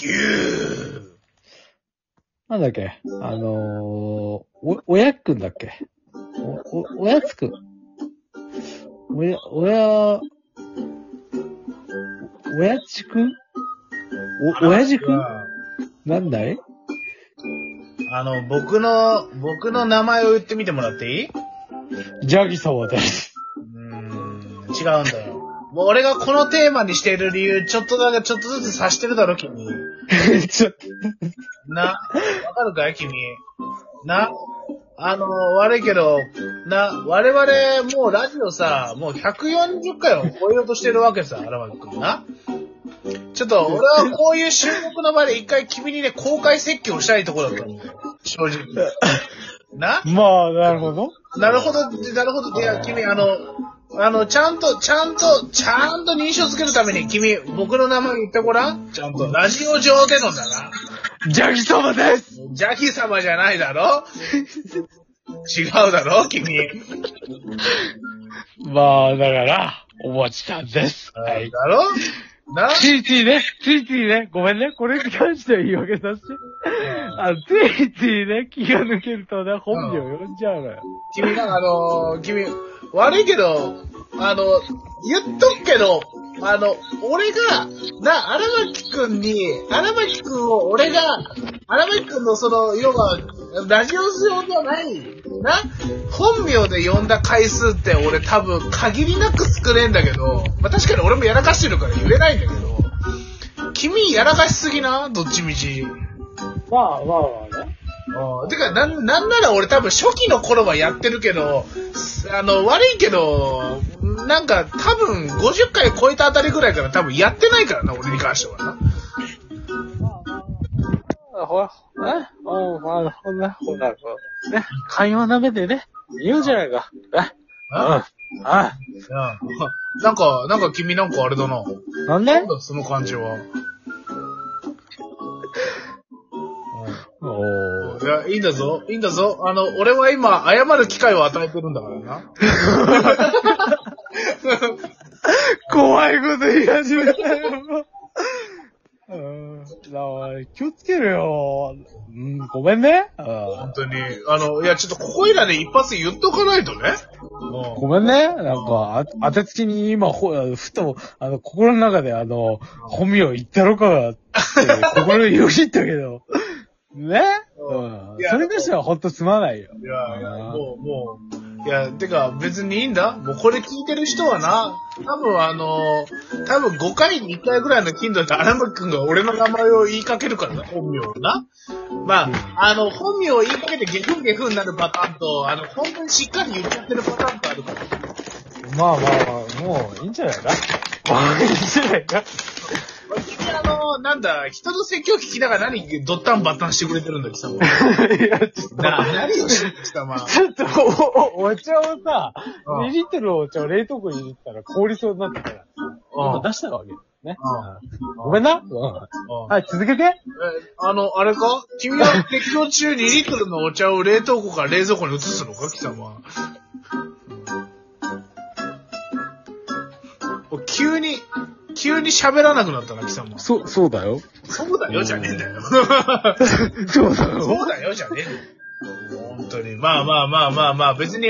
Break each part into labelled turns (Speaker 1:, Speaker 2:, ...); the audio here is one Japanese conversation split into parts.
Speaker 1: 9!
Speaker 2: なんだっけ？あのー、お、おやっくんだっけ？お、お、おやつくん。おや、おや、おやちくん？お、おやじくん？なんだい？
Speaker 1: あの、僕の、僕の名前を言ってみてもらっていい？
Speaker 2: ジャギ様です。
Speaker 1: うーん、違うんだよ。もう俺がこのテーマにしている理由、ちょっとだけ、ちょっとずつ察してるだろ、君。
Speaker 2: ちょ、
Speaker 1: な、わかるかい君。な、あの、悪いけど、な、我々、もうラジオさ、もう140回を超えようとしてるわけさ、荒牧くんな。ちょっと、俺はこういう収録の場で一回君にね、公開説教したいところだったんだよ。正直。な
Speaker 2: まあ、なるほど。
Speaker 1: なるほど、なるほど。いや、君、あの、あの、ちゃんと、ちゃんと、ちゃんと認証つけるために、君、僕の名前言ってごらんちゃんと、ラジオ上でのだな。
Speaker 2: ジャギ様です
Speaker 1: ジャキ様じゃないだろ？違うだろ？君。
Speaker 2: まあ、だから、おもちさんです。はい。
Speaker 1: だろ？な？
Speaker 2: ついついね、ついついね、ごめんね、これに関しては言い訳させて。あの、ついついね、気が抜けるとね、本名呼んじゃうのよ。
Speaker 1: 君が、あのー君、悪いけど、あの、言っとくけど、あの、俺が、な、荒牧くんに、荒牧くんを俺が、荒牧くんのその、要は、ラジオ上じゃない、な、本名で呼んだ回数って俺多分限りなく少ねえんだけど、まあ、確かに俺もやらかしてるから言えないんだけど、君やらかしすぎなどっちみち。
Speaker 2: まあまあまあね。
Speaker 1: てか、なん、なんなら俺多分初期の頃はやってるけど、すあの、悪いけど、なんか多分50回超えたあたりぐらいから多分やってないからな、俺に関してはな。
Speaker 2: ほら、ね、おほら、ほら、ほら、ね、会話なめてね、言うじゃないか。ね、うん。あ
Speaker 1: うんなんか、なんか君なんかあれだな。
Speaker 2: なんで？
Speaker 1: その感じは。
Speaker 2: お
Speaker 1: いや、いいんだぞ。いいんだぞ。あの、俺は今、謝る機会を与えてるんだからな。
Speaker 2: 怖いこと言い始めたよ。うん。だから気をつけろよ。うん、ごめんね。うん
Speaker 1: 本当に。あの、いや、ちょっとここいらで一発言っとかないとね。うん
Speaker 2: ごめんね。なんか、あ当てつきに今、ほ、ふと、あの、心の中であの、本名言ったろかって、心によぎったけど。ね？うんそれとしてはほんとすまないよ。
Speaker 1: いやいや、もう、もう、いや、てか別にいいんだ。もうこれ聞いてる人はな、多分あの、多分5回に1回ぐらいの頻度で荒牧くんが俺の名前を言いかけるからな、本名をな。まあ、あの、本名を言いかけてゲフンゲフンになるパターンと、あの、本当にしっかり言っちゃってるパターンとあるから。
Speaker 2: まあまあまあ、もういいんじゃないか。ま あいいんじゃないか。
Speaker 1: なんだ、人の説教聞きながら何ドッタンバッタンしてくれてるんだ、貴様。
Speaker 2: いや、ちょっと。
Speaker 1: な、何をしてるんですか、まあ。
Speaker 2: ちょっと、お、おお茶をさ、
Speaker 1: うん
Speaker 2: 2リットルのお茶を冷凍庫に入れたら凍りそうになってたから、今出したわけね。
Speaker 1: うん
Speaker 2: ごめんな。はい、続けて。
Speaker 1: え、あの、あれか？君は適当中2リットルのお茶を冷凍庫から冷蔵庫に移すのか？貴様。お急に、急に喋らなくなったな、貴様。
Speaker 2: そ、そうだよ。
Speaker 1: そうだよ、じゃねえんだよ。
Speaker 2: そうだよ。
Speaker 1: そうだよ、じゃねえんだよ。本当に。まあまあまあまあまあ、別に、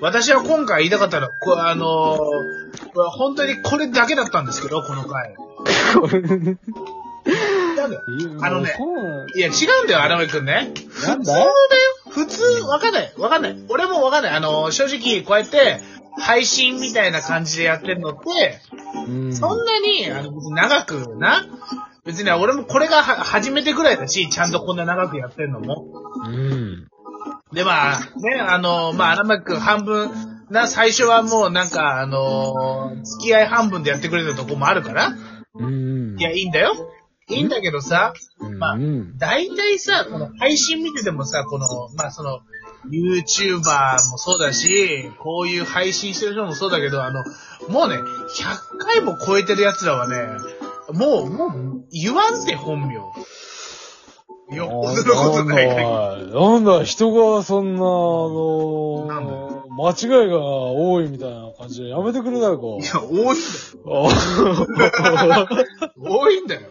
Speaker 1: 私は今回言いたかったのは、こあのー本当にこれだけだったんですけど、この回。なんだよあのねいや、違うんだよ、荒牧くんね。
Speaker 2: なんだ
Speaker 1: 普通だよ。普通、わかんない。わかんない。俺もわかんない。あの、正直、こうやって、配信みたいな感じでやってるのって、
Speaker 2: うん
Speaker 1: そんなに、あの、別に長くな、別に俺もこれがは初めてぐらいだし、ちゃんとこんな長くやってるのも。
Speaker 2: うん。
Speaker 1: で、まあ、ね、あの、まあ、荒牧くん半分、な、最初はもうなんか、あの付き合い半分でやってくれたとこもあるから、
Speaker 2: うん。
Speaker 1: いや、いいんだよ。いいんだけどさ、
Speaker 2: うん、
Speaker 1: まあ
Speaker 2: うん。
Speaker 1: 大体さ、この配信見ててもさ、この、まあその、YouTuber もそうだし、こういう配信してる人もそうだけど、あの、もうね、100回も超えてる奴らはね、もう、もう、言わんって本名。よっぽどのことない限り
Speaker 2: なんだ、人がそんな、あの
Speaker 1: なんだ？
Speaker 2: 間違いが多いみたいな感じでやめてくれないか。
Speaker 1: いや、多いんだよ。
Speaker 2: あ
Speaker 1: 多いんだよ。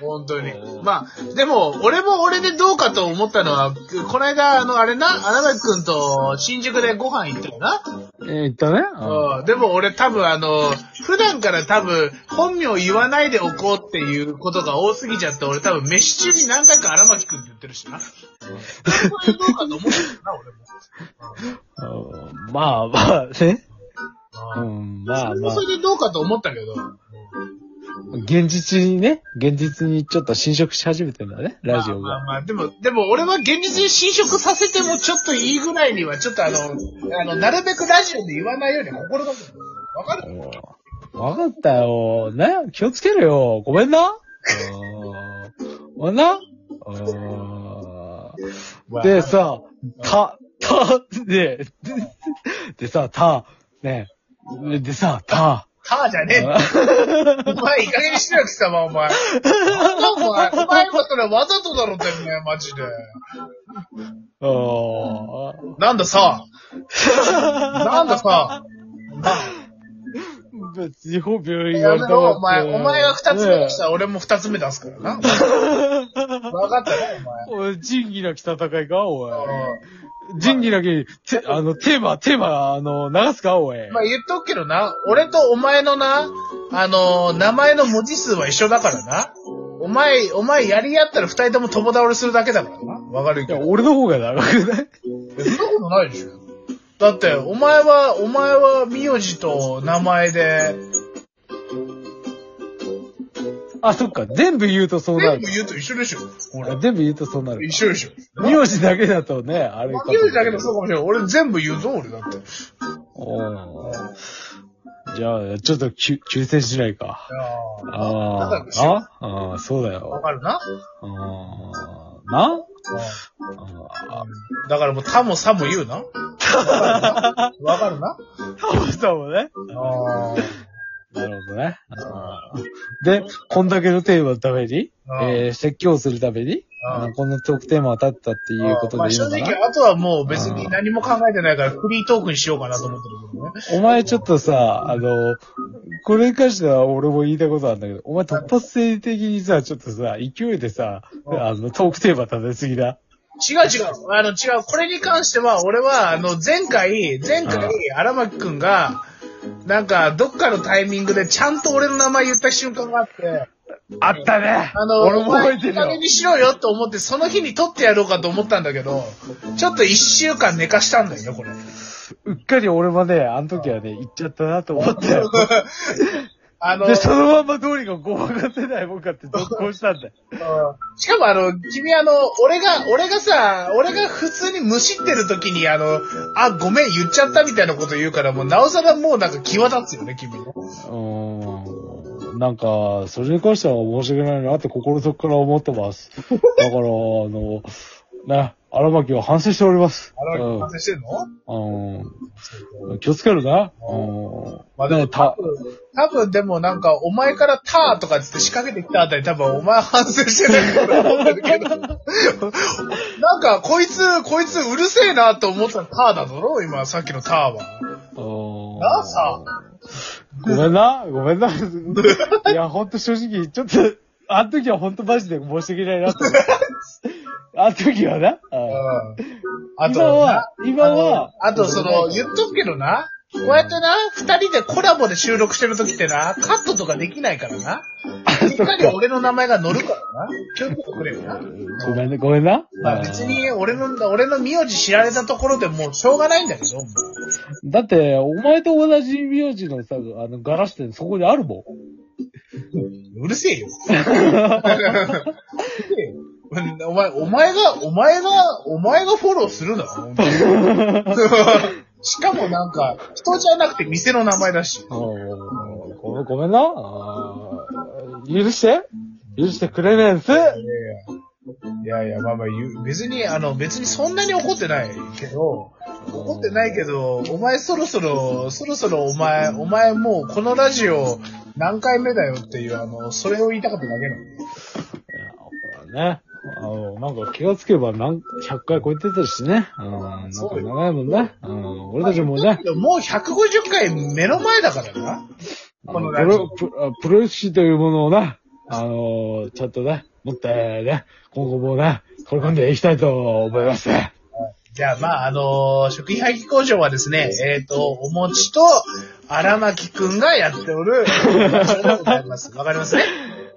Speaker 1: 本当に
Speaker 2: う。ん
Speaker 1: まあ、でも、俺も俺でどうかと思ったのは、この間、あの、あれな、荒牧くんと新宿でご飯行ったよな。
Speaker 2: えー、言ったね。うん
Speaker 1: うん。でも俺多分あの、普段から多分、本名言わないでおこうっていうことが多すぎちゃって、俺多分飯中に何回か荒牧くんって言ってるしな。それどうかと思ったよな、俺も。
Speaker 2: うんまあまあ、ね。う
Speaker 1: うん
Speaker 2: ん、まあまあ
Speaker 1: それもそ。れでどうかと思ったけど。
Speaker 2: 現実にね、現実にちょっと侵食し始めてんだね、ラジオが。
Speaker 1: まあまあまあ、でも、でも俺は現実に侵食させてもちょっといいぐらいには、ちょっとあの、あの、なるべくラジオで言わないように心がけてる。わかる？
Speaker 2: うんわかったよ。ね気をつけるよ。ごめんな。うんごめんな。うんで、さ、た、た、で、ででさ、た、ねでさ、た、
Speaker 1: ターじゃねえお前、いい加減にしろよ、貴様、お前。なんだお前、お前はそれわざとだろ、てめえ、マジで。
Speaker 2: あ
Speaker 1: なんださ。なんださ。な
Speaker 2: 別に本名言
Speaker 1: やめろ、お前。お前が二つ目出したら俺も二つ目出すからな。わかったね、お前。
Speaker 2: おい、仁義なき戦いかおい。
Speaker 1: う
Speaker 2: 仁義なき、て、あの、テーマ、テーマ、あの、流すかおい。
Speaker 1: んまあ言っとくけどな、俺とお前のな、あの名前の文字数は一緒だからな。お前、お前やり合ったら二人とも友倒れするだけだからな。わかる
Speaker 2: いや、
Speaker 1: けど。
Speaker 2: 俺の方が長くない？
Speaker 1: えそんなことないでしょ。だって、お前は、お前は名字と名前で、
Speaker 2: あ、そっか。全部言うとそうなる
Speaker 1: 全部。言うと一緒でしょ。俺。
Speaker 2: 全部言うとそうなる。
Speaker 1: 一緒でしょ。
Speaker 2: 名字だけだとね、あれか。
Speaker 1: 名字だけどそうかもしれない。俺全部言うぞ、俺だって。
Speaker 2: おーじゃあ、ちょっときゅ抽選しないか。
Speaker 1: あ
Speaker 2: あ
Speaker 1: 仲良くしよう
Speaker 2: あああ、そうだ
Speaker 1: あ。わ
Speaker 2: よ。
Speaker 1: かるな？
Speaker 2: ああな？あ
Speaker 1: だからもう、他もさも言うな。わかるな？
Speaker 2: あ、そうもね。
Speaker 1: あ
Speaker 2: なるほどね。で、こんだけのテーマのために、
Speaker 1: あ
Speaker 2: えー、説教するために、
Speaker 1: あ
Speaker 2: あのこんなトークテーマを立ったっていうこと
Speaker 1: まあ
Speaker 2: でいいのかな、
Speaker 1: 正直、あとはもう別に何も考えてないからフリートークにしようかなと思ってるけどね。
Speaker 2: お前ちょっとさ、あの、これに関しては俺も言いたいことあるんだけど、お前突発性的にさ、ちょっとさ、勢いでさ、
Speaker 1: うん
Speaker 2: あの、トークテーマ立てすぎだ？
Speaker 1: 違う違う。あの違う。これに関しては、俺は、あの、前回、前回
Speaker 2: うん、
Speaker 1: 荒牧くんが、なんか、どっかのタイミングでちゃんと俺の名前言った瞬間があって、
Speaker 2: あったね
Speaker 1: あの、
Speaker 2: 俺も覚えてるよ。
Speaker 1: お前いい加減にしろよと思って、その日に撮ってやろうかと思ったんだけど、ちょっと一週間寝かしたんだよね、これ。
Speaker 2: うっかり俺もね、あの時はね、言っちゃったなと思って。
Speaker 1: あの、
Speaker 2: で、そのまんまどうにかごまかせないもんかって続行したんだよ。
Speaker 1: しかもあの、君あの、俺が、俺がさ、俺が普通にむしってる時にあの、あ、ごめん言っちゃったみたいなこと言うから、もうなおさらもうなんか際立つよね、君の。
Speaker 2: うーん。なんか、それに関しては申し訳ないなって心の底から思ってます。だから、あの、ね、荒牧は反省しております。
Speaker 1: あの、反省してんの？
Speaker 2: うん。うん。気をつけるな。うん。
Speaker 1: まあでも
Speaker 2: ねた
Speaker 1: 多分、でもなんか、お前からターとかつって仕掛けてきたあたり多分お前反省してないと思うんだけど。なんか、こいつ、こいつうるせえなと思ったターだぞ、今、さっきのターは。
Speaker 2: うん
Speaker 1: なあさ
Speaker 2: ごめんな、ごめんな。いや、ほんと正直、ちょっと、あの時はほんとマジで申し訳ないなと思って。あの時はな。うん
Speaker 1: うん。あと、
Speaker 2: 今は、今は、
Speaker 1: あと、その、言っとくけどな、こうやってな、二人でコラボで収録してる時ってな、カットとかできないからな。しっかり俺の名前が乗るからな。気をつけてくれよな。
Speaker 2: ごめんね、ごめんな。
Speaker 1: まあ別に、俺の、俺の名字知られたところでもうしょうがないんだけど、もう
Speaker 2: だって、お前と同じ名字のさ、あの、ガラスってそこにあるもん。
Speaker 1: うるせえよ。お前、お前が、お前が、お前がフォローするな。しかもなんか、人じゃなくて店の名前だし。
Speaker 2: ごめん、ごめんな。許して許してくれねえんす。
Speaker 1: いやいや。いやいや、まあまあ言う、別に、あの、別にそんなに怒ってないけど、怒ってないけど、お前そろそろ、そろそろお前、お前もうこのラジオ何回目だよっていう、あの、それを言いたかっただけなんで。
Speaker 2: いやね。あの、なんか気がつけば何、100回超えてたしね。うん、なんか長いもんね。うん、俺たちもね。
Speaker 1: もう150回目の前だからな。この。
Speaker 2: プロ、プロプロ意識というものをな、あのーちょっとね、もってね、今後もね、取り込んでいきたいと思います。
Speaker 1: じゃあ、まあ、あのー食品廃棄工場はですね、えっ、と、お餅と荒牧くんがやっておる場所でございます。わかりますね？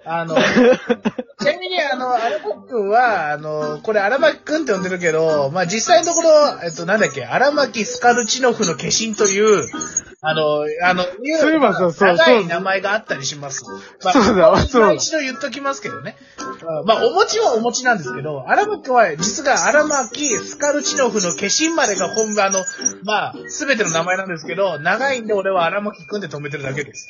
Speaker 1: あの、ちなみに、あの、荒牧くんは、あの、これ荒牧くんって呼んでるけど、まあ、実際のところ、えっと、なんだっけ、荒牧スカルチノフの化身という、あの、あの、
Speaker 2: そういえばそうそう
Speaker 1: 長い名前があったりします。まあ、
Speaker 2: そうだそうだ
Speaker 1: 今一度言っときますけどね。まあ、お餅はお餅なんですけど、荒牧は、実が荒牧スカルチノフの化身までが本場の、まあ、すべての名前なんですけど、長いんで俺は荒牧くんで止めてるだけです。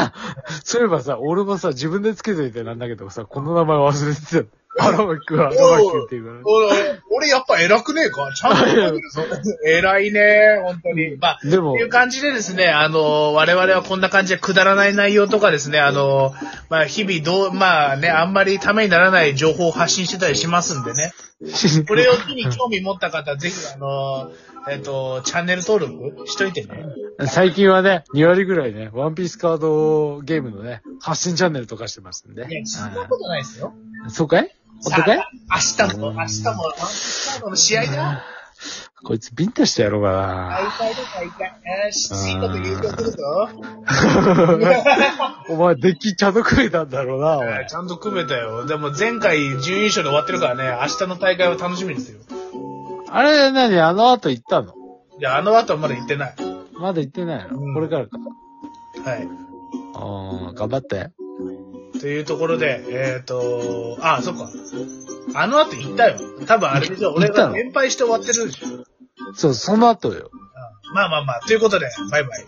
Speaker 2: そういえばさ、俺もさ、自分でつけといてなんだけどさ、この名前忘れてた。荒牧くんは荒牧くんっていうから。
Speaker 1: 俺、俺やっぱ偉くねえか？ちゃんと覚えてるぞ。偉いね本当に。まあ、
Speaker 2: でも
Speaker 1: っていう感じでですね、あの、我々はこんな感じでくだらない内容とかですね、あの、まあ、日々どう、まあね、あんまりためにならない情報を発信してたりしますんでね。これを機に興味持った方、ぜひ、あの、えっ、と、チャンネル登録しといてね。
Speaker 2: 最近はね、2割ぐらいね、ワンピースカードゲームのね、発信チャンネルとかしてますんで。
Speaker 1: いや、そんなことないですよ。
Speaker 2: うんそうかい？本当かい？
Speaker 1: 明日も、明日も、ワンピースカードの試合だ。
Speaker 2: こいつビンタしてやろうか
Speaker 1: 大
Speaker 2: な。
Speaker 1: 会だ、大会。よし、ツイートで優勝するぞ。
Speaker 2: お前、デッキちゃんと組めたんだろうな、お前
Speaker 1: ち。ゃんと組めたよ。でも前回準優勝で終わってるからね、明日の大会を楽しみにしてる。
Speaker 2: あれ、何あの後行ったの？
Speaker 1: いや、あの後はまだ行ってない。
Speaker 2: まだ行ってないの、
Speaker 1: うん
Speaker 2: これからか。
Speaker 1: はい。
Speaker 2: あー頑張って。
Speaker 1: というところで、えっ、と、あ、そっか。あの後行ったよ。多分あれでしょ。俺が連敗して終わってるでしょ。
Speaker 2: そう、その後よ。
Speaker 1: まあまあまあ、ということで、バイバイ。